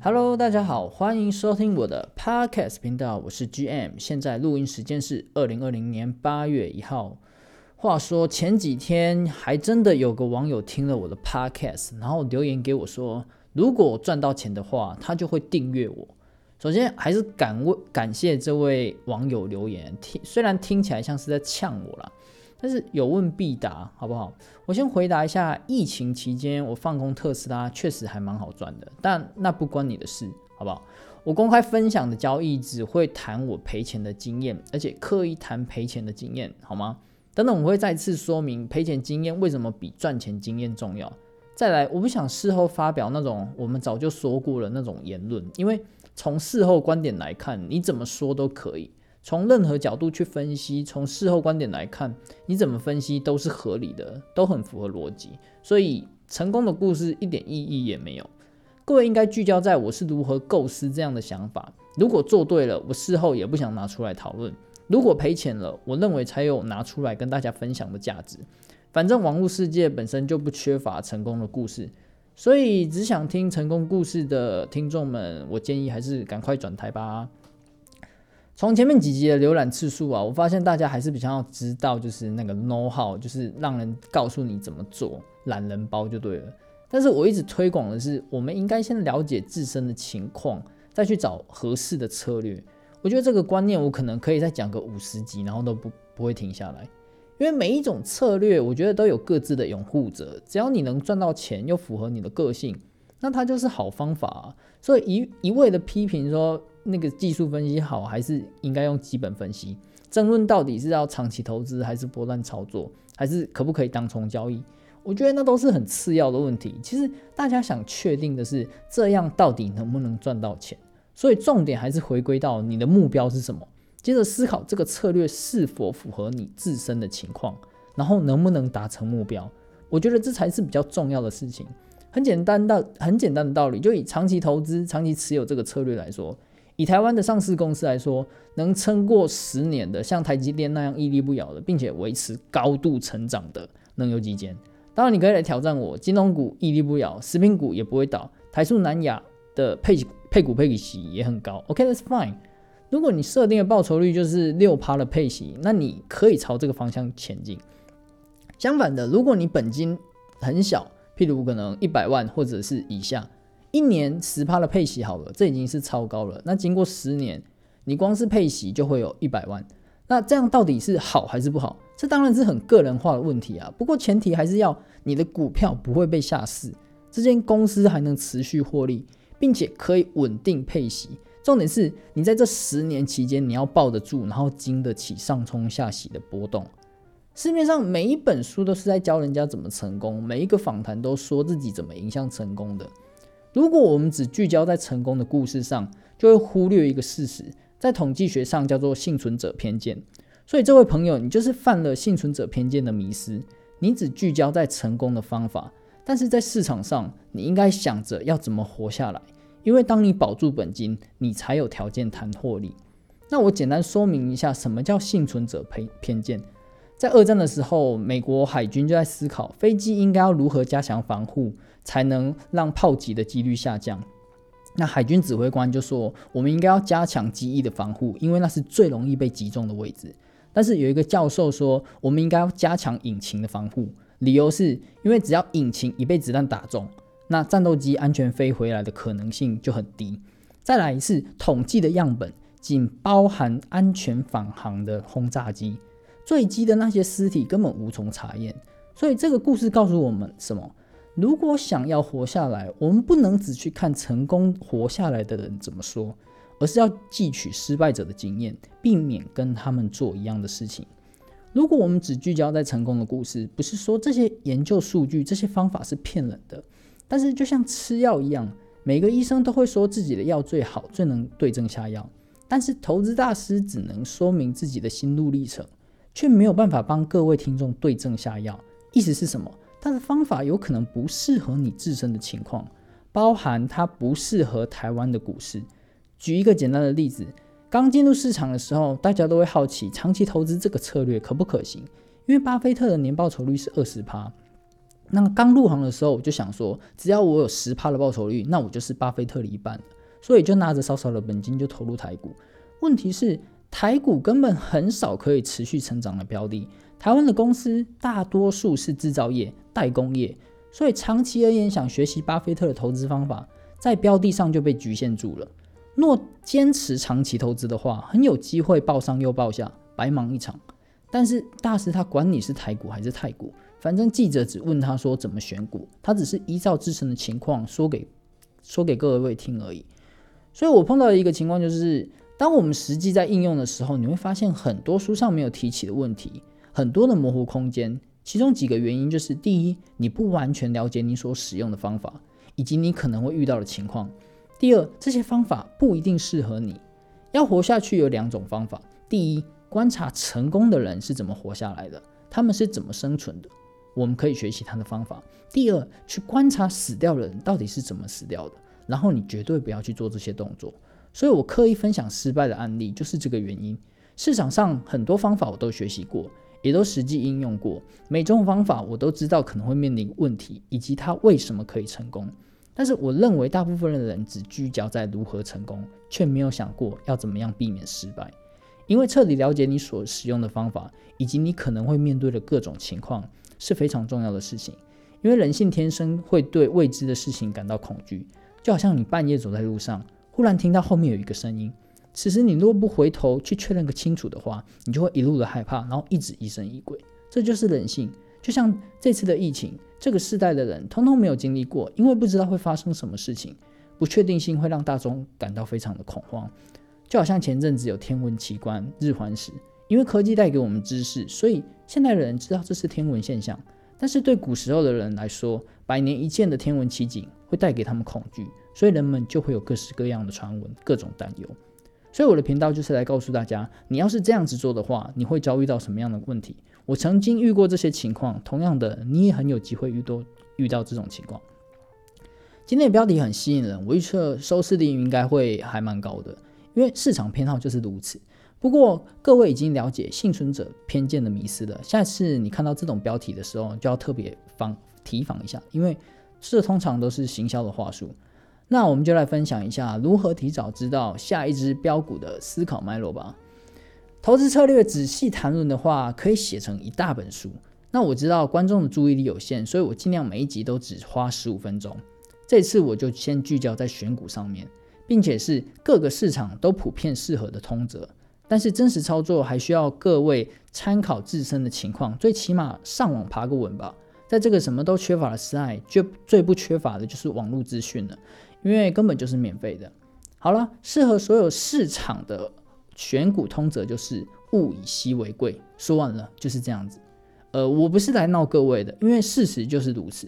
Hello，大家好，欢迎收听我的 Podcast 频道，我是 GM。现在录音时间是二零二零年八月一号。话说前几天还真的有个网友听了我的 Podcast，然后留言给我说，如果我赚到钱的话，他就会订阅我。首先还是感问感谢这位网友留言，听虽然听起来像是在呛我啦。但是有问必答，好不好？我先回答一下，疫情期间我放空特斯拉确实还蛮好赚的，但那不关你的事，好不好？我公开分享的交易只会谈我赔钱的经验，而且刻意谈赔钱的经验，好吗？等等，我会再次说明赔钱经验为什么比赚钱经验重要。再来，我不想事后发表那种我们早就说过了那种言论，因为从事后观点来看，你怎么说都可以。从任何角度去分析，从事后观点来看，你怎么分析都是合理的，都很符合逻辑。所以成功的故事一点意义也没有。各位应该聚焦在我是如何构思这样的想法。如果做对了，我事后也不想拿出来讨论；如果赔钱了，我认为才有拿出来跟大家分享的价值。反正网络世界本身就不缺乏成功的故事，所以只想听成功故事的听众们，我建议还是赶快转台吧。从前面几集的浏览次数啊，我发现大家还是比较要知道，就是那个 know how，就是让人告诉你怎么做，懒人包就对了。但是我一直推广的是，我们应该先了解自身的情况，再去找合适的策略。我觉得这个观念我可能可以再讲个五十集，然后都不不会停下来。因为每一种策略，我觉得都有各自的拥护者，只要你能赚到钱，又符合你的个性，那它就是好方法啊。所以一一味的批评说，那个技术分析好，还是应该用基本分析？争论到底是要长期投资，还是波段操作，还是可不可以当冲交易？我觉得那都是很次要的问题。其实大家想确定的是，这样到底能不能赚到钱？所以重点还是回归到你的目标是什么，接着思考这个策略是否符合你自身的情况，然后能不能达成目标？我觉得这才是比较重要的事情。很简单的，很简单的道理，就以长期投资、长期持有这个策略来说。以台湾的上市公司来说，能撑过十年的，像台积电那样屹立不摇的，并且维持高度成长的，能有几间？当然，你可以来挑战我，金融股屹立不摇，食品股也不会倒，台塑、南亚的配配股配息也很高。OK，that's fine。如果你设定的报酬率就是六趴的配息，那你可以朝这个方向前进。相反的，如果你本金很小，譬如可能一百万或者是以下。一年十趴的配息好了，这已经是超高了。那经过十年，你光是配息就会有一百万。那这样到底是好还是不好？这当然是很个人化的问题啊。不过前提还是要你的股票不会被下市，这间公司还能持续获利，并且可以稳定配息。重点是你在这十年期间，你要抱得住，然后经得起上冲下洗的波动。市面上每一本书都是在教人家怎么成功，每一个访谈都说自己怎么影响成功的。如果我们只聚焦在成功的故事上，就会忽略一个事实，在统计学上叫做幸存者偏见。所以，这位朋友，你就是犯了幸存者偏见的迷失。你只聚焦在成功的方法，但是在市场上，你应该想着要怎么活下来。因为当你保住本金，你才有条件谈获利。那我简单说明一下，什么叫幸存者偏偏见。在二战的时候，美国海军就在思考飞机应该要如何加强防护。才能让炮击的几率下降。那海军指挥官就说：“我们应该要加强机翼的防护，因为那是最容易被击中的位置。”但是有一个教授说：“我们应该要加强引擎的防护，理由是因为只要引擎一被子弹打中，那战斗机安全飞回来的可能性就很低。”再来是统计的样本仅包含安全返航的轰炸机，坠机的那些尸体根本无从查验。所以这个故事告诉我们什么？如果想要活下来，我们不能只去看成功活下来的人怎么说，而是要汲取失败者的经验，避免跟他们做一样的事情。如果我们只聚焦在成功的故事，不是说这些研究数据、这些方法是骗人的，但是就像吃药一样，每个医生都会说自己的药最好、最能对症下药，但是投资大师只能说明自己的心路历程，却没有办法帮各位听众对症下药。意思是什么？他的方法有可能不适合你自身的情况，包含它不适合台湾的股市。举一个简单的例子，刚进入市场的时候，大家都会好奇长期投资这个策略可不可行？因为巴菲特的年报酬率是二十趴。那刚入行的时候，我就想说，只要我有十趴的报酬率，那我就是巴菲特的一半。所以就拿着少少的本金就投入台股。问题是，台股根本很少可以持续成长的标的。台湾的公司大多数是制造业、代工业，所以长期而言，想学习巴菲特的投资方法，在标的上就被局限住了。若坚持长期投资的话，很有机会抱上又抱下，白忙一场。但是大师他管你是台股还是泰股，反正记者只问他说怎么选股，他只是依照自身的情况说给说给各位听而已。所以我碰到的一个情况就是，当我们实际在应用的时候，你会发现很多书上没有提起的问题，很多的模糊空间。其中几个原因就是：第一，你不完全了解你所使用的方法，以及你可能会遇到的情况。第二，这些方法不一定适合你。要活下去有两种方法：第一，观察成功的人是怎么活下来的，他们是怎么生存的，我们可以学习他的方法；第二，去观察死掉的人到底是怎么死掉的，然后你绝对不要去做这些动作。所以我刻意分享失败的案例，就是这个原因。市场上很多方法我都学习过，也都实际应用过，每种方法我都知道可能会面临问题，以及它为什么可以成功。但是我认为大部分的人只聚焦在如何成功，却没有想过要怎么样避免失败。因为彻底了解你所使用的方法，以及你可能会面对的各种情况，是非常重要的事情。因为人性天生会对未知的事情感到恐惧，就好像你半夜走在路上，忽然听到后面有一个声音，此时你若不回头去确认个清楚的话，你就会一路的害怕，然后一直疑神疑鬼。这就是人性。就像这次的疫情，这个世代的人通通没有经历过，因为不知道会发生什么事情，不确定性会让大众感到非常的恐慌。就好像前阵子有天文奇观日环食，因为科技带给我们知识，所以现代人知道这是天文现象。但是对古时候的人来说，百年一见的天文奇景会带给他们恐惧，所以人们就会有各式各样的传闻，各种担忧。所以我的频道就是来告诉大家，你要是这样子做的话，你会遭遇到什么样的问题。我曾经遇过这些情况，同样的，你也很有机会遇到遇到这种情况。今天的标题很吸引人，我预测收视率应该会还蛮高的，因为市场偏好就是如此。不过各位已经了解幸存者偏见的迷思了，下次你看到这种标题的时候，就要特别防提防一下，因为这通常都是行销的话术。那我们就来分享一下如何提早知道下一支标股的思考脉络吧。投资策略仔细谈论的话，可以写成一大本书。那我知道观众的注意力有限，所以我尽量每一集都只花十五分钟。这次我就先聚焦在选股上面，并且是各个市场都普遍适合的通则。但是真实操作还需要各位参考自身的情况，最起码上网爬个文吧。在这个什么都缺乏的时代，就最不缺乏的就是网络资讯了，因为根本就是免费的。好了，适合所有市场的。选股通则就是物以稀为贵，说完了就是这样子。呃，我不是来闹各位的，因为事实就是如此。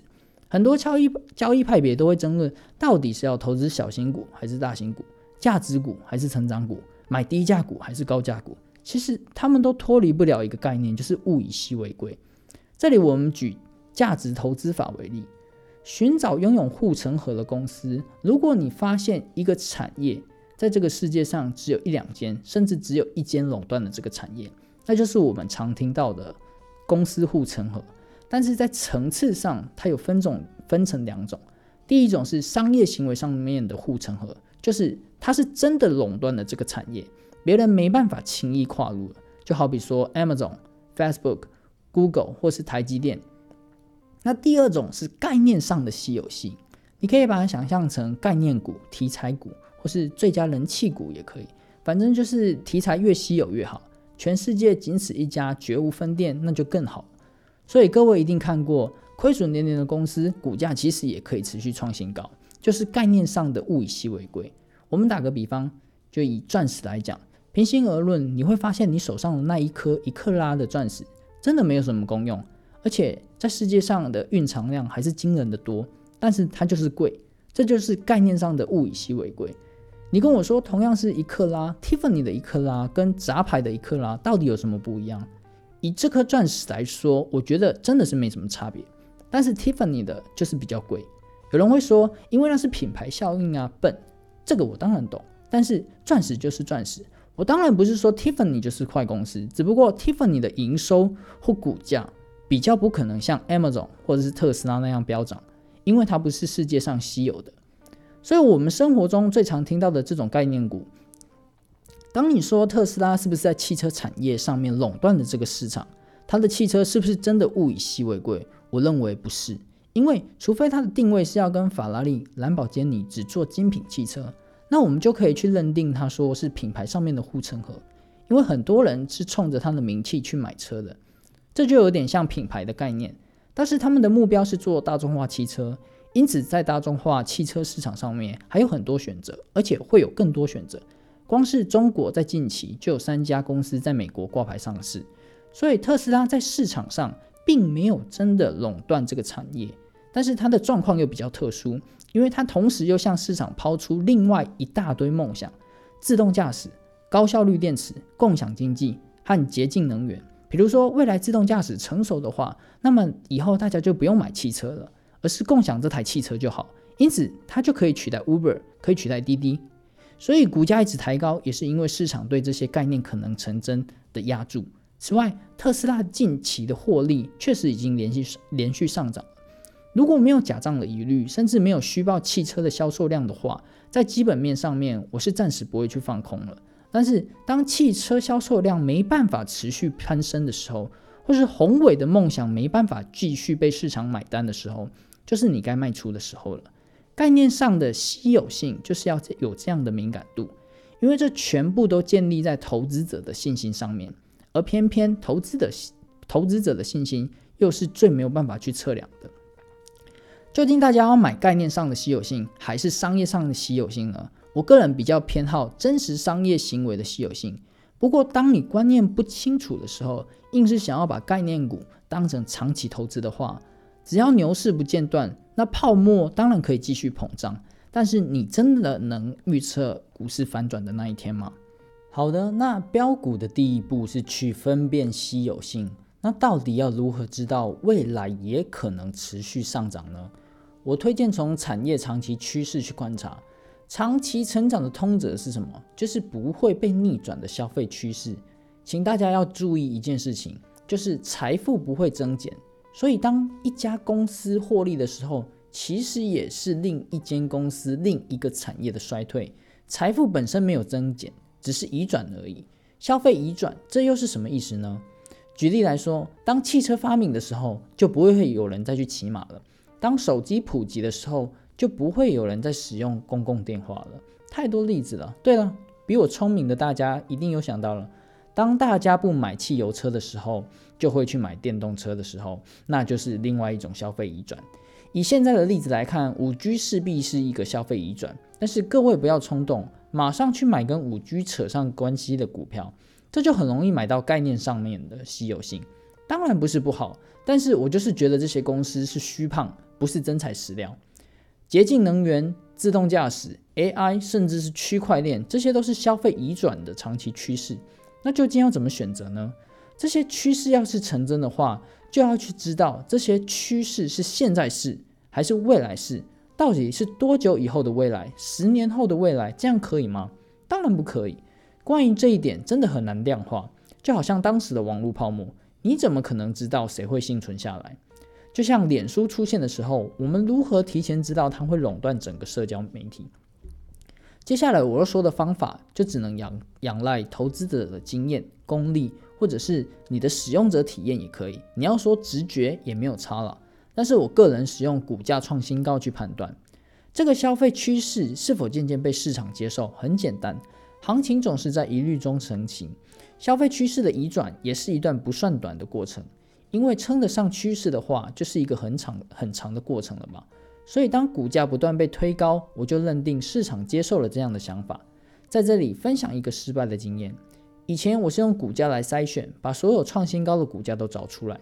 很多交易交易派别都会争论，到底是要投资小型股还是大型股，价值股还是成长股，买低价股还是高价股。其实他们都脱离不了一个概念，就是物以稀为贵。这里我们举价值投资法为例，寻找拥有护城河的公司。如果你发现一个产业，在这个世界上，只有一两间，甚至只有一间垄断的这个产业，那就是我们常听到的公司护城河。但是在层次上，它有分种，分成两种。第一种是商业行为上面的护城河，就是它是真的垄断了这个产业，别人没办法轻易跨入了。就好比说 Amazon、Facebook、Google 或是台积电。那第二种是概念上的稀有性，你可以把它想象成概念股、题材股。或是最佳人气股也可以，反正就是题材越稀有越好。全世界仅此一家，绝无分店，那就更好。所以各位一定看过亏损连连的公司，股价其实也可以持续创新高，就是概念上的物以稀为贵。我们打个比方，就以钻石来讲，平心而论，你会发现你手上的那一颗一克拉的钻石，真的没有什么功用，而且在世界上的蕴藏量还是惊人的多，但是它就是贵，这就是概念上的物以稀为贵。你跟我说，同样是一克拉，Tiffany 的一克拉跟杂牌的一克拉到底有什么不一样？以这颗钻石来说，我觉得真的是没什么差别。但是 Tiffany 的就是比较贵。有人会说，因为那是品牌效应啊，笨。这个我当然懂。但是钻石就是钻石。我当然不是说 Tiffany 就是坏公司，只不过 Tiffany 的营收或股价比较不可能像 Amazon 或者是特斯拉那样飙涨，因为它不是世界上稀有的。所以，我们生活中最常听到的这种概念股，当你说特斯拉是不是在汽车产业上面垄断了这个市场，它的汽车是不是真的物以稀为贵？我认为不是，因为除非它的定位是要跟法拉利、兰博基尼只做精品汽车，那我们就可以去认定它说是品牌上面的护城河，因为很多人是冲着它的名气去买车的，这就有点像品牌的概念，但是他们的目标是做大众化汽车。因此，在大众化汽车市场上面还有很多选择，而且会有更多选择。光是中国在近期就有三家公司在美国挂牌上市，所以特斯拉在市场上并没有真的垄断这个产业。但是它的状况又比较特殊，因为它同时又向市场抛出另外一大堆梦想：自动驾驶、高效率电池、共享经济和洁净能源。比如说，未来自动驾驶成熟的话，那么以后大家就不用买汽车了。而是共享这台汽车就好，因此它就可以取代 Uber，可以取代滴滴，所以股价一直抬高，也是因为市场对这些概念可能成真的押注。此外，特斯拉近期的获利确实已经连续连续上涨，如果没有假账的疑虑，甚至没有虚报汽车的销售量的话，在基本面上面，我是暂时不会去放空了。但是当汽车销售量没办法持续攀升的时候，或是宏伟的梦想没办法继续被市场买单的时候，就是你该卖出的时候了。概念上的稀有性就是要有这样的敏感度，因为这全部都建立在投资者的信心上面，而偏偏投资的投资者的信心又是最没有办法去测量的。究竟大家要买概念上的稀有性，还是商业上的稀有性呢？我个人比较偏好真实商业行为的稀有性。不过，当你观念不清楚的时候，硬是想要把概念股当成长期投资的话，只要牛市不间断，那泡沫当然可以继续膨胀。但是你真的能预测股市反转的那一天吗？好的，那标股的第一步是去分辨稀有性。那到底要如何知道未来也可能持续上涨呢？我推荐从产业长期趋势去观察。长期成长的通则是什么？就是不会被逆转的消费趋势。请大家要注意一件事情，就是财富不会增减。所以，当一家公司获利的时候，其实也是另一间公司、另一个产业的衰退。财富本身没有增减，只是移转而已。消费移转，这又是什么意思呢？举例来说，当汽车发明的时候，就不会会有人再去骑马了；当手机普及的时候，就不会有人在使用公共电话了。太多例子了。对了，比我聪明的大家一定有想到了。当大家不买汽油车的时候，就会去买电动车的时候，那就是另外一种消费移转。以现在的例子来看，5G 势必是一个消费移转，但是各位不要冲动，马上去买跟 5G 扯上关系的股票，这就很容易买到概念上面的稀有性。当然不是不好，但是我就是觉得这些公司是虚胖，不是真材实料。洁净能源、自动驾驶、AI，甚至是区块链，这些都是消费移转的长期趋势。那究竟要怎么选择呢？这些趋势要是成真的话，就要去知道这些趋势是现在式还是未来式，到底是多久以后的未来，十年后的未来，这样可以吗？当然不可以。关于这一点，真的很难量化。就好像当时的网络泡沫，你怎么可能知道谁会幸存下来？就像脸书出现的时候，我们如何提前知道它会垄断整个社交媒体？接下来我要说的方法，就只能仰仰赖投资者的经验、功力，或者是你的使用者体验也可以。你要说直觉也没有差了，但是我个人使用股价创新高去判断这个消费趋势是否渐渐被市场接受。很简单，行情总是在疑虑中成型，消费趋势的移转也是一段不算短的过程。因为称得上趋势的话，就是一个很长很长的过程了嘛。所以，当股价不断被推高，我就认定市场接受了这样的想法。在这里分享一个失败的经验：以前我是用股价来筛选，把所有创新高的股价都找出来，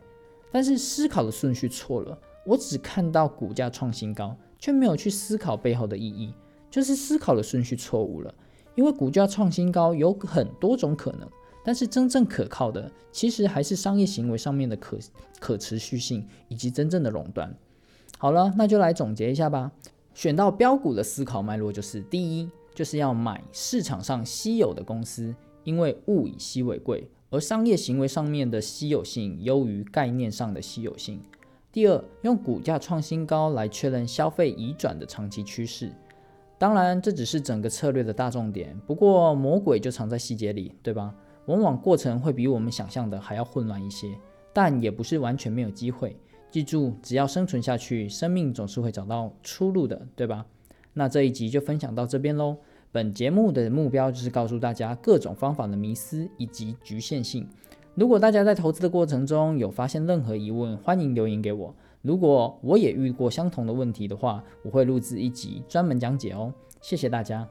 但是思考的顺序错了。我只看到股价创新高，却没有去思考背后的意义，就是思考的顺序错误了。因为股价创新高有很多种可能，但是真正可靠的，其实还是商业行为上面的可可持续性以及真正的垄断。好了，那就来总结一下吧。选到标股的思考脉络就是：第一，就是要买市场上稀有的公司，因为物以稀为贵，而商业行为上面的稀有性优于概念上的稀有性。第二，用股价创新高来确认消费移转的长期趋势。当然，这只是整个策略的大重点。不过，魔鬼就藏在细节里，对吧？往往过程会比我们想象的还要混乱一些，但也不是完全没有机会。记住，只要生存下去，生命总是会找到出路的，对吧？那这一集就分享到这边喽。本节目的目标就是告诉大家各种方法的迷思以及局限性。如果大家在投资的过程中有发现任何疑问，欢迎留言给我。如果我也遇过相同的问题的话，我会录制一集专门讲解哦。谢谢大家。